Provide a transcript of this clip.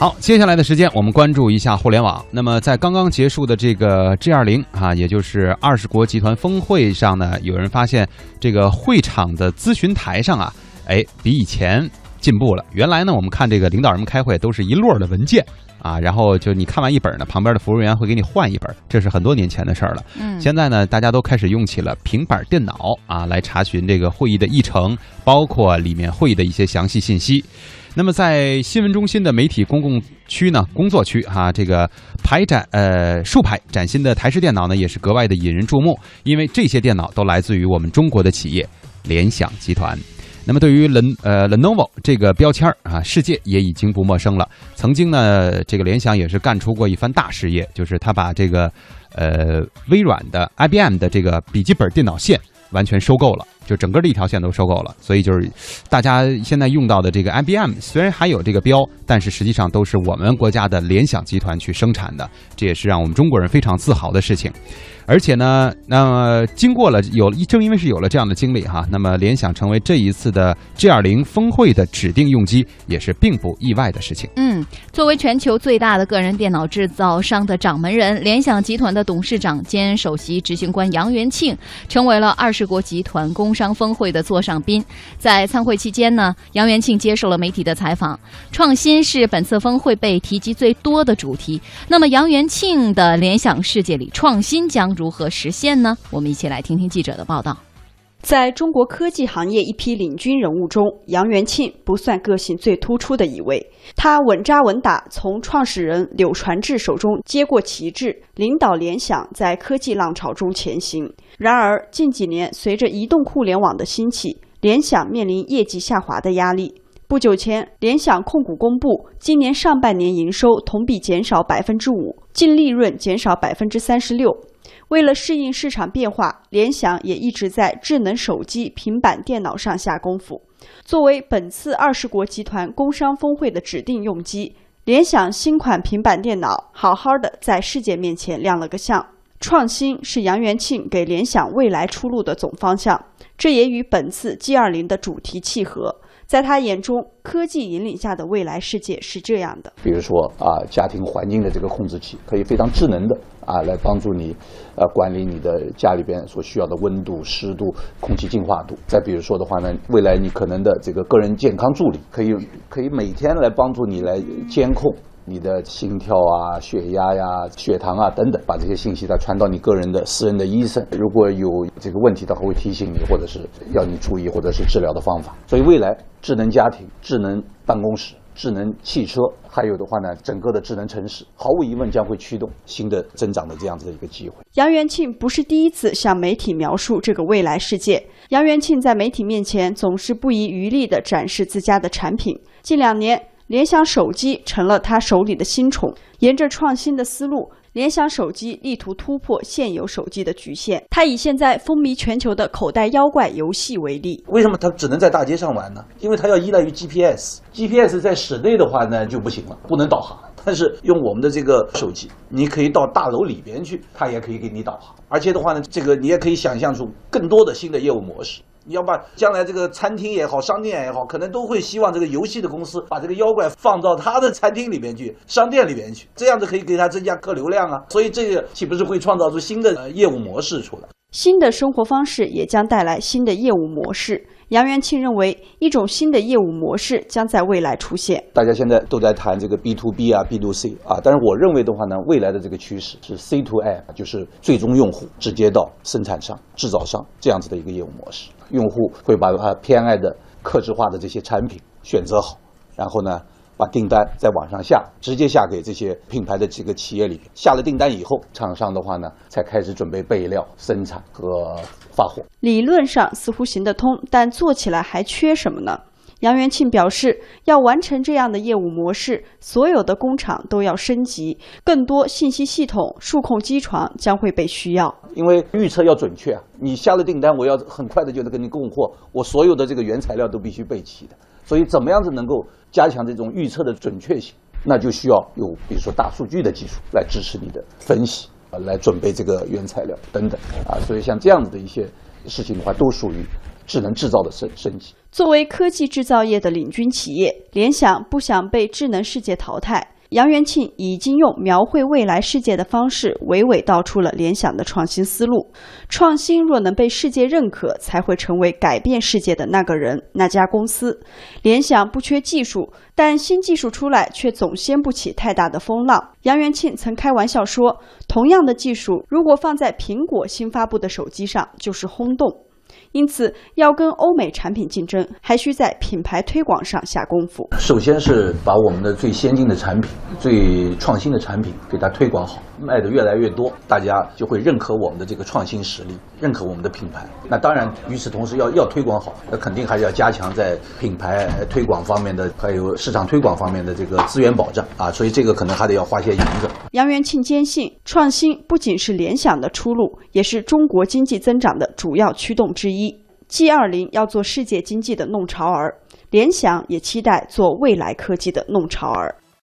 好，接下来的时间我们关注一下互联网。那么在刚刚结束的这个 G 二零啊，也就是二十国集团峰会上呢，有人发现这个会场的咨询台上啊，哎，比以前进步了。原来呢，我们看这个领导人们开会都是一摞的文件啊，然后就你看完一本呢，旁边的服务员会给你换一本，这是很多年前的事儿了。嗯，现在呢，大家都开始用起了平板电脑啊，来查询这个会议的议程，包括里面会议的一些详细信息。那么，在新闻中心的媒体公共区呢，工作区哈、这个排展呃竖排崭新的台式电脑呢，也是格外的引人注目，因为这些电脑都来自于我们中国的企业联想集团。那么，对于 Len 呃 Lenovo 这个标签啊，世界也已经不陌生了。曾经呢，这个联想也是干出过一番大事业，就是他把这个呃微软的 IBM 的这个笔记本电脑线完全收购了，就整个的一条线都收购了。所以就是大家现在用到的这个 IBM，虽然还有这个标，但是实际上都是我们国家的联想集团去生产的，这也是让我们中国人非常自豪的事情。而且呢，那么经过了有正因为是有了这样的经历哈，那么联想成为这一次的 G20 峰会的指定用机，也是并不意外的事情。嗯，作为全球最大的个人电脑制造商的掌门人，联想集团的董事长兼首席执行官杨元庆，成为了二十国集团工商峰会的座上宾。在参会期间呢，杨元庆接受了媒体的采访。创新是本次峰会被提及最多的主题。那么，杨元庆的联想世界里，创新将如何实现呢？我们一起来听听记者的报道。在中国科技行业一批领军人物中，杨元庆不算个性最突出的一位。他稳扎稳打，从创始人柳传志手中接过旗帜，领导联想在科技浪潮中前行。然而，近几年随着移动互联网的兴起，联想面临业绩下滑的压力。不久前，联想控股公布，今年上半年营收同比减少百分之五，净利润减少百分之三十六。为了适应市场变化，联想也一直在智能手机、平板电脑上下功夫。作为本次二十国集团工商峰会的指定用机，联想新款平板电脑好好的在世界面前亮了个相。创新是杨元庆给联想未来出路的总方向，这也与本次 G20 的主题契合。在他眼中，科技引领下的未来世界是这样的。比如说啊，家庭环境的这个控制器可以非常智能的啊，来帮助你呃管理你的家里边所需要的温度、湿度、空气净化度。再比如说的话呢，未来你可能的这个个人健康助理，可以可以每天来帮助你来监控。你的心跳啊、血压呀、血糖啊等等，把这些信息再传到你个人的私人的医生，如果有这个问题的话，会提醒你，或者是要你注意，或者是治疗的方法。所以未来智能家庭、智能办公室、智能汽车，还有的话呢，整个的智能城市，毫无疑问将会驱动新的增长的这样子的一个机会。杨元庆不是第一次向媒体描述这个未来世界。杨元庆在媒体面前总是不遗余力地展示自家的产品。近两年。联想手机成了他手里的新宠。沿着创新的思路，联想手机力图突破现有手机的局限。他以现在风靡全球的口袋妖怪游戏为例。为什么它只能在大街上玩呢？因为它要依赖于 GPS。GPS 在室内的话呢就不行了，不能导航。但是用我们的这个手机，你可以到大楼里边去，它也可以给你导航。而且的话呢，这个你也可以想象出更多的新的业务模式。你要把将来这个餐厅也好，商店也好，可能都会希望这个游戏的公司把这个妖怪放到他的餐厅里面去、商店里面去，这样子可以给他增加客流量啊。所以这个岂不是会创造出新的业务模式出来？新的生活方式也将带来新的业务模式。杨元庆认为，一种新的业务模式将在未来出现。大家现在都在谈这个 B to B 啊、B to C 啊，但是我认为的话呢，未来的这个趋势是 C to A，就是最终用户直接到生产商、制造商这样子的一个业务模式。用户会把他偏爱的、克制化的这些产品选择好，然后呢，把订单在网上下，直接下给这些品牌的几个企业里。下了订单以后，厂商的话呢，才开始准备备料、生产和发货。理论上似乎行得通，但做起来还缺什么呢？杨元庆表示，要完成这样的业务模式，所有的工厂都要升级，更多信息系统、数控机床将会被需要。因为预测要准确啊，你下了订单，我要很快的就能给你供货，我所有的这个原材料都必须备齐的。所以，怎么样子能够加强这种预测的准确性？那就需要有比如说大数据的技术来支持你的分析啊，来准备这个原材料等等啊。所以，像这样子的一些事情的话，都属于智能制造的升升级。作为科技制造业的领军企业，联想不想被智能世界淘汰。杨元庆已经用描绘未来世界的方式，娓娓道出了联想的创新思路。创新若能被世界认可，才会成为改变世界的那个人、那家公司。联想不缺技术，但新技术出来却总掀不起太大的风浪。杨元庆曾开玩笑说：“同样的技术，如果放在苹果新发布的手机上，就是轰动。”因此，要跟欧美产品竞争，还需在品牌推广上下功夫。首先是把我们的最先进的产品、最创新的产品给它推广好，卖的越来越多，大家就会认可我们的这个创新实力，认可我们的品牌。那当然，与此同时要要推广好，那肯定还是要加强在品牌推广方面的，还有市场推广方面的这个资源保障啊。所以这个可能还得要花些银子。杨元庆坚信，创新不仅是联想的出路，也是中国经济增长的主要驱动之一。G 二零要做世界经济的弄潮儿，联想也期待做未来科技的弄潮儿。